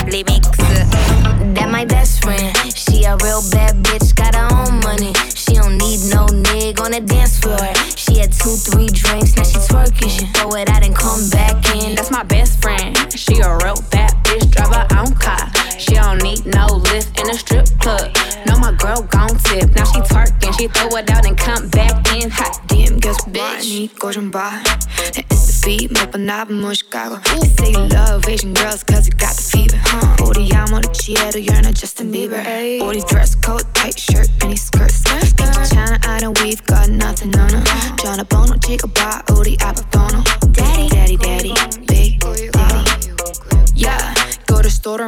That my best friend, she a real bad bitch, got her own money. She don't need no nigga on the dance floor. She had two, three drinks, now she twerking. She throw it out and come back in. That's my best friend, she a real bad bitch, drive her own car. She don't need no lift in a strip club. Know my girl gon' tip, now she twerking. She throw it out and come back in hot. DM guess bitch go 좀 봐. 내 feet 몇 번 나쁜 무식하고 They say you love Asian girls cause you got the fever huh? 우리 아무렇지 해도 you're not Justin Bieber 우리 dress code tight shirt mini skirts 괜찮아 I don't we've got nothing on her 전화번호 찍어봐 우리 아빠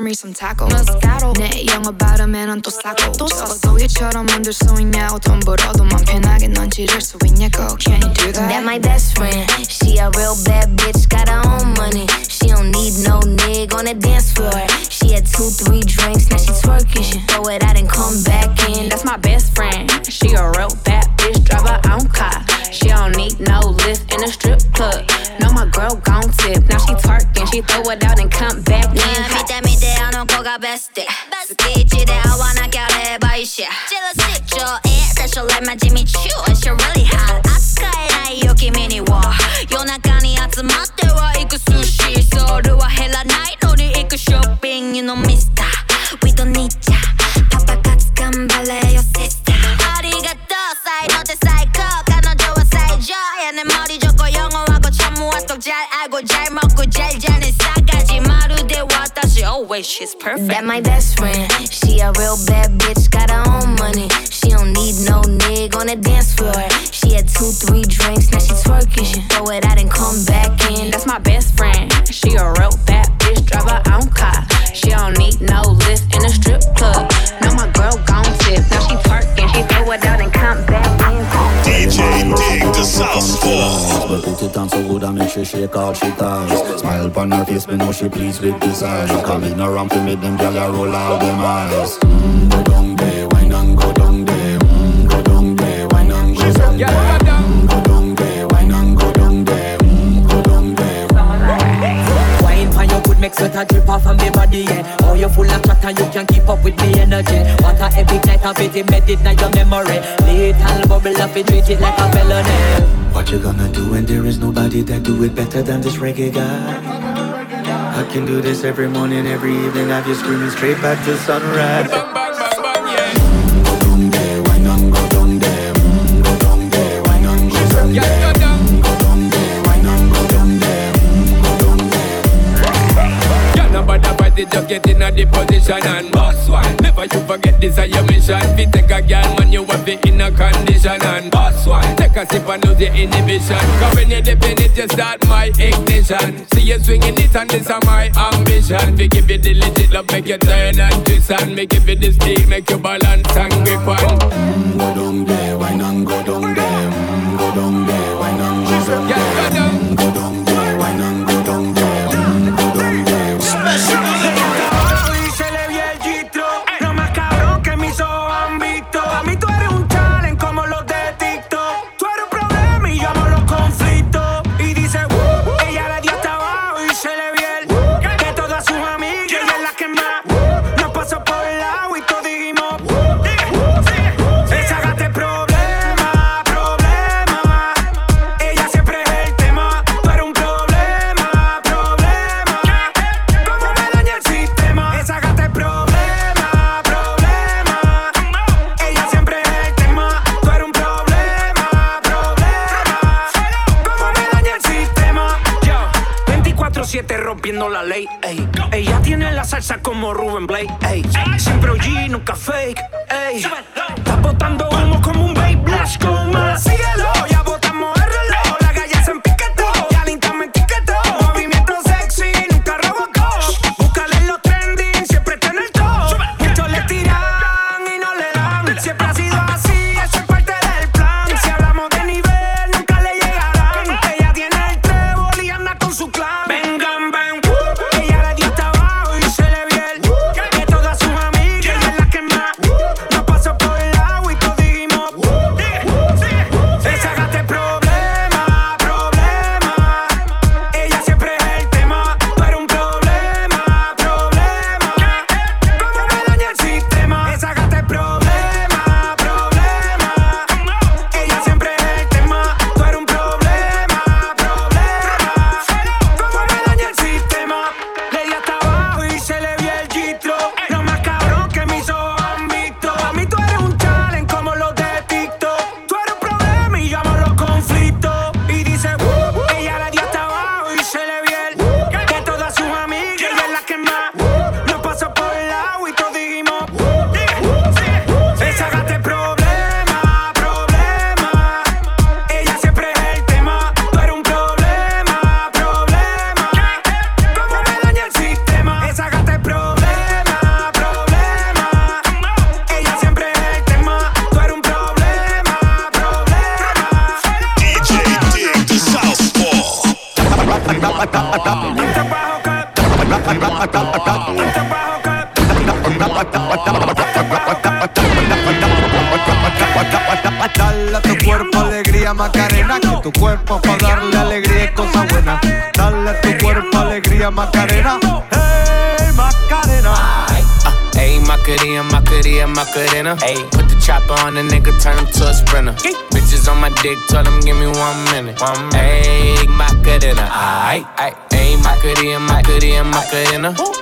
phone some taco Moscato 내 영어 발음에는 또 싸고 또 적어도 얘처럼 만들 수 있냐고 돈 벌어도 맘 편하게 넌 지를 수 있냐고 Can you do that? That my best friend She a real bad bitch got her own money She don't need no nigga on the dance floor She had two, three drinks, now she twerking She throw it out and come back in That's my best friend She a real bad bitch, drive her own car She don't need no lift in a strip club. No, my girl gon' tip. Now she twerking, she throw it out and come back in. Yeah, hot. 밑에 밑에 하는 거가 best. 스키지대 아와 나 결해 바이샤. Jealousy, 좋아해. That's your life, my Jimmy Choo. It's your really way, she's perfect. That my best friend, she a real bad bitch, got her own money. She don't need no nigga on the dance floor. She had two, three drinks, now she twerking. She throw it out and come back in. That's my best friend, she a real bad bitch, drive her own car. She don't need no list in a strip club. Now my girl gone tip, now she twerking. She throw it out and come back in. DJ Dig the Southpaw. It on so good I make she shake all she ties Smile upon her face, me know she pleased with this eyes Come in around to make them gyal roll out them eyes. Mm, Go down there, wine and go down there. Mm, Go down there, wine and go down there make sweat a drip off of me body, yeah. Oh, you full of chat and you can keep up with me energy. Want a epic night of it, embedded in your memory. Little bubble up, it treat it like a felony. What you gonna do when there is nobody that do it better than this reggae guy? I can do this every morning, every evening, have you screaming straight back to sunrise. Just get in a the position and boss one. Never you forget this is your mission. Fi take a girl, man, you have it in a condition and boss one. Take a sip and lose your inhibition. Cause when you dip in it, you start my ignition. See you swinging it and this is my ambition. We give you the legit love, make you turn and twist and me give you the steel, make you balance and grip on. Mm, go down there, wine and go down there, mm, go down there, wine and go down there, como Ruben Blake. ey. Siempre OG, nunca fake. ey. Ayy, Macarena, Macarena, Macarena. Ayy, put the chopper on the nigga, turn him to a sprinter. Bitches on my dick, tell him give me one minute. One minute. Ayy, ayy, ayy, Macarena, Macarena, Macarena. Put the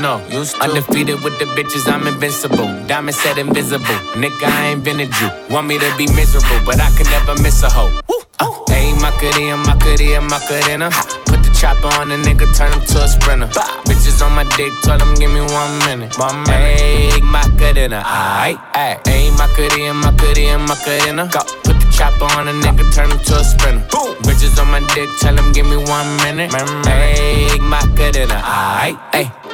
know. Used to. Undefeated with the bitches, I'm invincible. Diamond said invisible. Nigga, I invented you. Want me to be miserable, but I can never miss a hoe. Uh, ayy, Macarena, Macarena, Macarena. Put the chopper on a nigga, turn him to a sprinter. Bitches on my dick, tell him give me one minute. One minute. Ayy, Macarena, aight, ayy. Ayy, Macarena, Macarena, Macarena. Go. Put the chopper on a nigga, turn him to a sprinter. Boom. Bitches on my dick, tell him give me one minute. Ayy, Macarena, aight, ayy.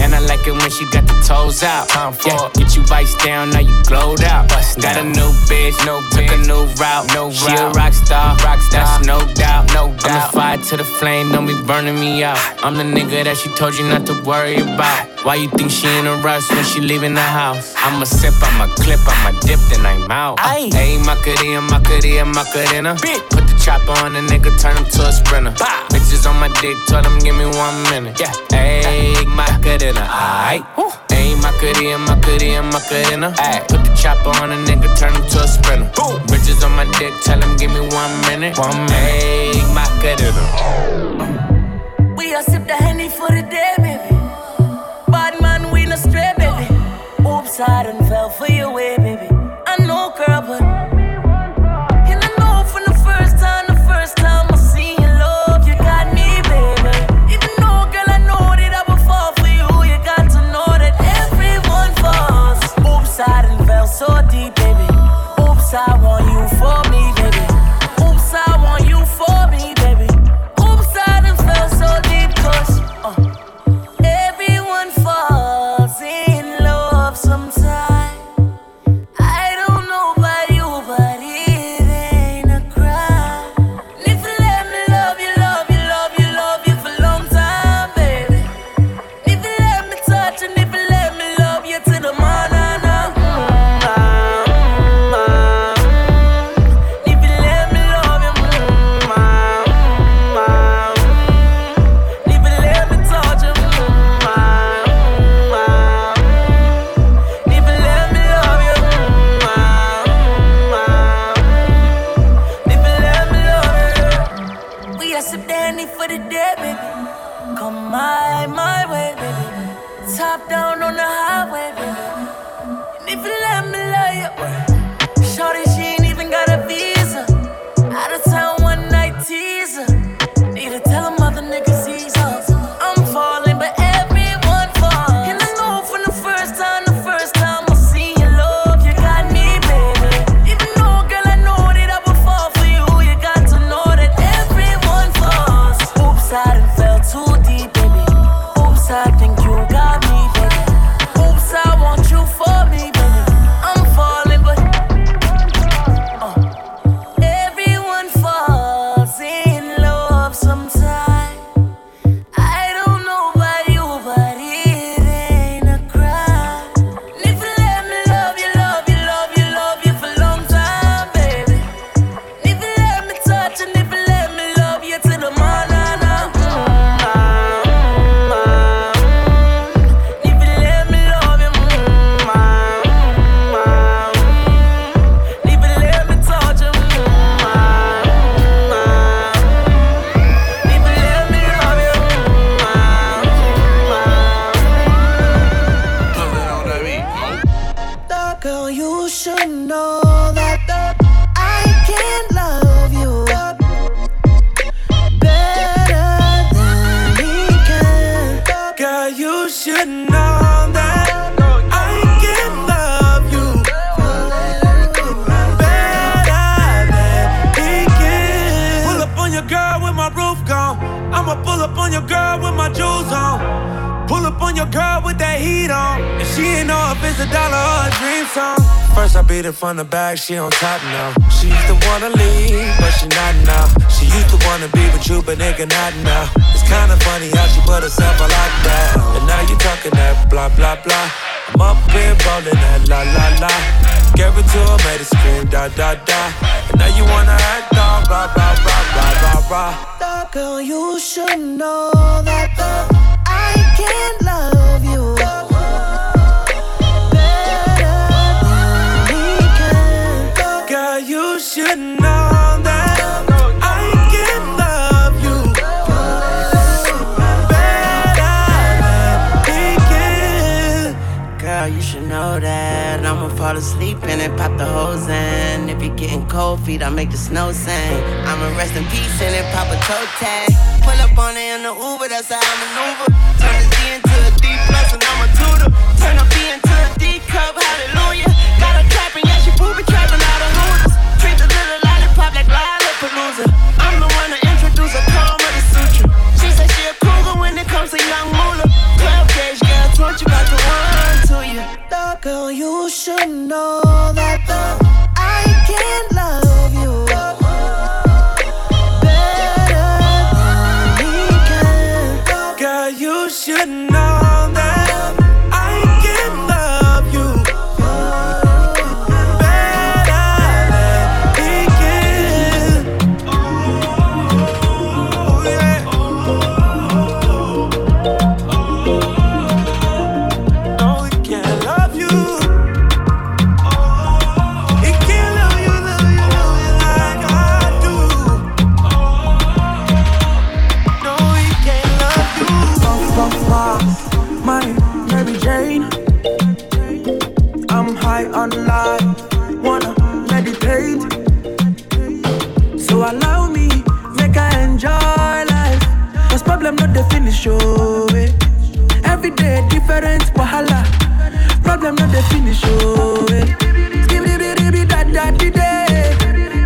And I like it when she got the toes out. Time for yeah. Get you vice down, now you glowed out. Bust got a new bitch, no took a new route. No she route. a rock star, rock star. That's no doubt, no doubt. I'm the fire to the flame, don't be burning me out. I'm the nigga that she told you not to worry about. Why you think she in a rush when she leaving the house? I'ma sip, I'ma clip, I'ma dip, then I'm out. Ayy, Macarena, Macarena, Macarena. Put the chopper on the nigga, turn him to a sprinter. Bah. Bitches on my dick, tell them give me one minute. Yeah, ayy, Macarena, aight. Ayy, Macarena, Macarena, Macarena. Ayy, put the chopper on a nigga, turn him to a sprinter. Boom. Bitches on my dick, tell him give me one minute. One minute, ayy, Macarena. We are sip the honey for the day, baby. Bad man, we no stray, baby. Oops, I done fell for your way, she on top cold feet, I make the snow sing. I'ma rest in peace and then pop a toe tag. Pull up on it in the Uber, that's how I maneuver. Turn oh. eh. Every day different wahala. Problem not the finish, oh. eh.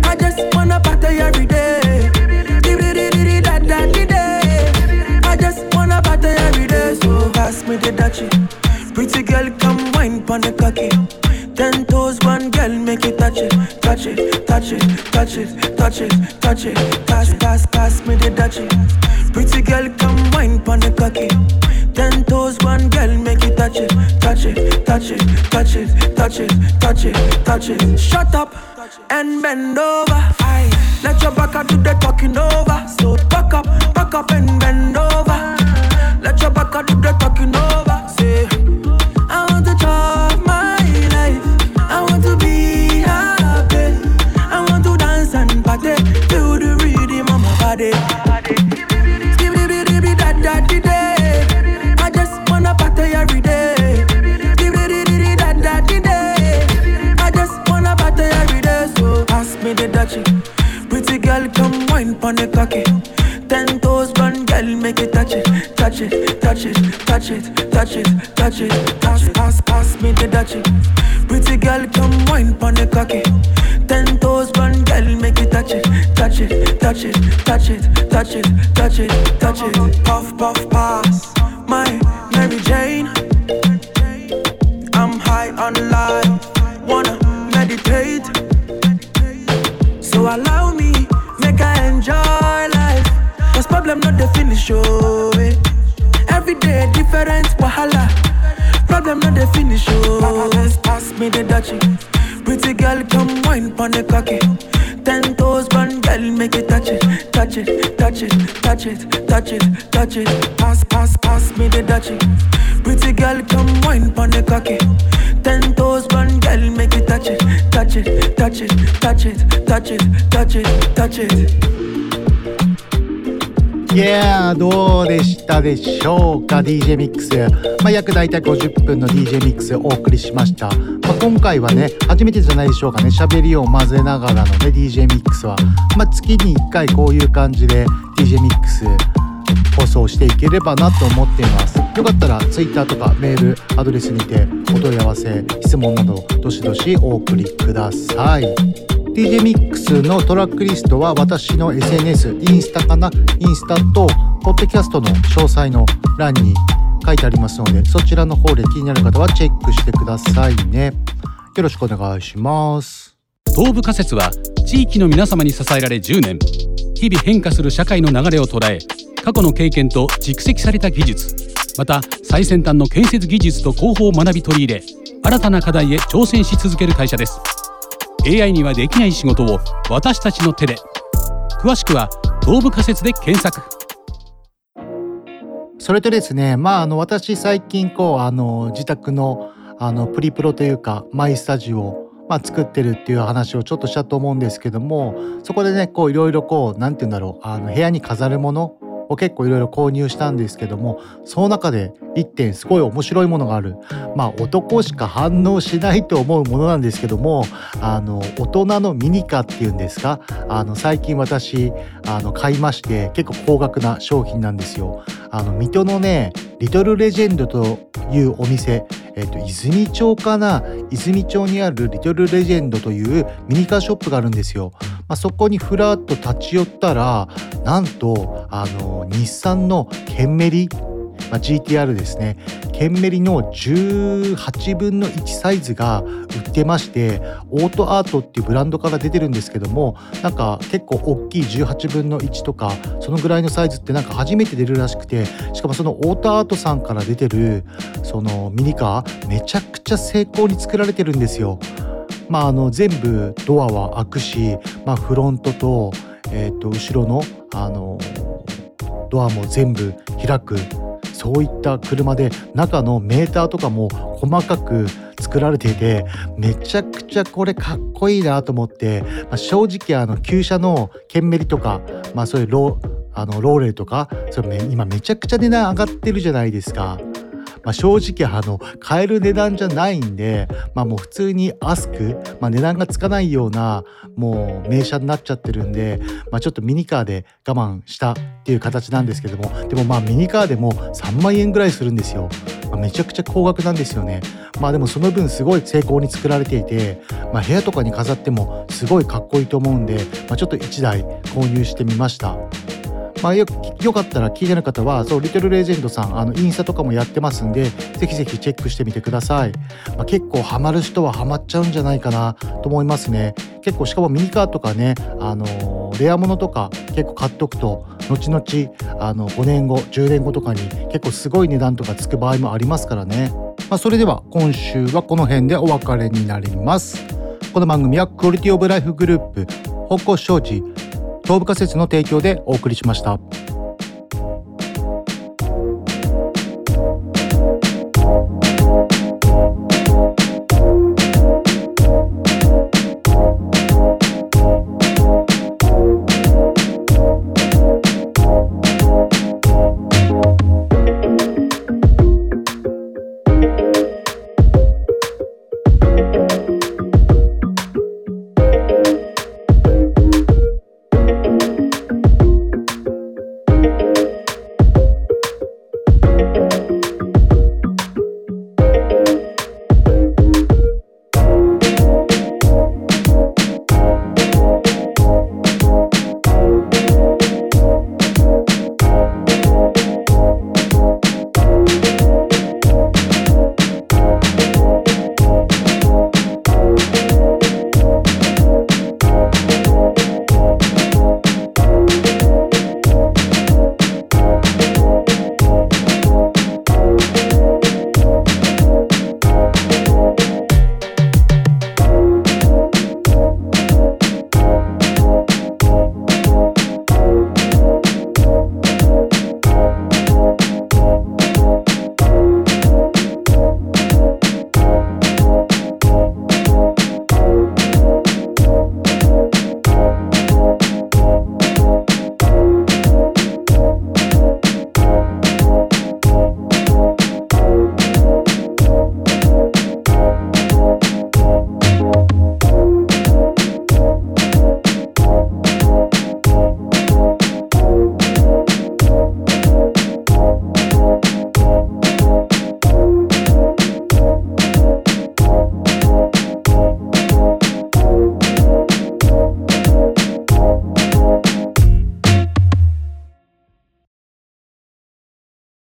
I just wanna party every day. I just wanna party every day, so pass me the dachi. Pretty girl, come wine pon the cocky. Ten toes, one girl, make it touch it, touch it, touch it, touch it, touch it, touch it. Pass, pass, pass me the dachi. Pretty girl, cocky. Ten toes, one girl, make it touch it, touch it, touch it, touch it, touch it, touch it, touch it. Shut up and bend over. Aye. Let your back do the talking over. So back up, back up and bend touch it, touch it, touch it, touch. Pass, pass, pass me the dachi. Pretty girl, come wine pon the cocky. Ten toes, one girl, make it touch it, touch it, touch it, touch it, touch it, touch it, touch it. Puff, puff, pass. My Mary Jane. I'm high on life, wanna meditate. So allow me, make I enjoy life. Cause problem not the finish, oh. Different wahala. Problem not the finish, oh. Pass, me the dachi. Pretty girl, come wine pon the cocky. Ten toes, one girl, make it touch it, touch it, touch it, touch it, touch it, touch it. Pass, pass, pass me the dachi. Pretty girl, come wine pon the cocky. Ten toes, one girl, make it touch it, touch it, touch it, touch it, touch it, touch it, touch it. いやーどうでしたでしょうか DJ ミックス、まあ、約大体50分の DJ ミックスをお送りしました、まあ、今回はね初めてじゃないでしょうかね。喋りを混ぜながらのね DJ ミックスは、まあ、月に1回こういう感じで DJ ミックス放送していければなと思っています。よかったら Twitter とかメールアドレスにてお問い合わせ質問などどしどしお送りください。DJ ミックスのトラックリストは私の SNS インスタかな？インスタとポッドキャストの詳細の欄に書いてありますのでそちらの方で気になる方はチェックしてくださいね。よろしくお願いします。東部仮説は地域の皆様に支えられ10年。日々変化する社会の流れを捉え過去の経験と蓄積された技術。また最先端の建設技術と広報を学び取り入れ新たな課題へ挑戦し続ける会社です。AI にはできない仕事を私たちの手で。詳しくは東部仮説で検索。それとですねまああの私最近こうあの自宅のあのプリプロというかマイスタジオをまあ、作ってるっていう話をちょっとしたと思うんですけどもそこでねこういろいろこう何て言うんだろうあの部屋に飾るものを結構いろいろ購入したんですけどもその中で1点すごい面白いものがあるまあ男しか反応しないと思うものなんですけどもあの大人のミニカっていうんですか？あの最近私あの買いまして結構高額な商品なんですよ。あの水戸のねリトルレジェンドというお店えっ、と、泉町かな？泉町にあるリトルレジェンドというミニカーショップがあるんですよ。まあ、そこにふらっと立ち寄ったら、なんと、あの、日産のケンメリまあ、GTR ですねケンメリの18分の1サイズが売ってましてオートアートっていうブランドから出てるんですけどもなんか結構大きい18分の1とかそのぐらいのサイズってなんか初めて出るらしくてしかもそのオートアートさんから出てるそのミニカーめちゃくちゃ精巧に作られてるんですよ。まあ、あの全部ドアは開くし、まあ、フロントと,、えー、と後ろのあのドアも全部開くそういった車で中のメーターとかも細かく作られていてめちゃくちゃこれかっこいいなと思って、まあ、正直あの旧車のケンメリとか、まあ、そういうロあのローレルとかそれ今めちゃくちゃ値段上がってるじゃないですか。まあ、正直あの買える値段じゃないんで、まあ、もう普通にアスク、まあ、値段がつかないようなもう名車になっちゃってるんで、まあ、ちょっとミニカーで我慢したっていう形なんですけどもでもまあミニカーでも3万円ぐらいするんですよ、まあ、めちゃくちゃ高額なんですよね。まあでもその分すごい精巧に作られていて、まあ、部屋とかに飾ってもすごいかっこいいと思うんで、まあ、ちょっと1台購入してみました。まあ、よよかったら気になる方はそうリトルレジェンドさんあのインスタとかもやってますんでぜひぜひチェックしてみてください、まあ、結構ハマる人はハマっちゃうんじゃないかなと思いますね。結構しかもミニカーとかねあのレアものとか結構買っとくと後々あの5年後10年後とかに結構すごい値段とかつく場合もありますからね、まあ、それでは今週はこの辺でお別れになります。この番組はクオリティオブライフグループ方向障子東部仮説の提供でお送りしました。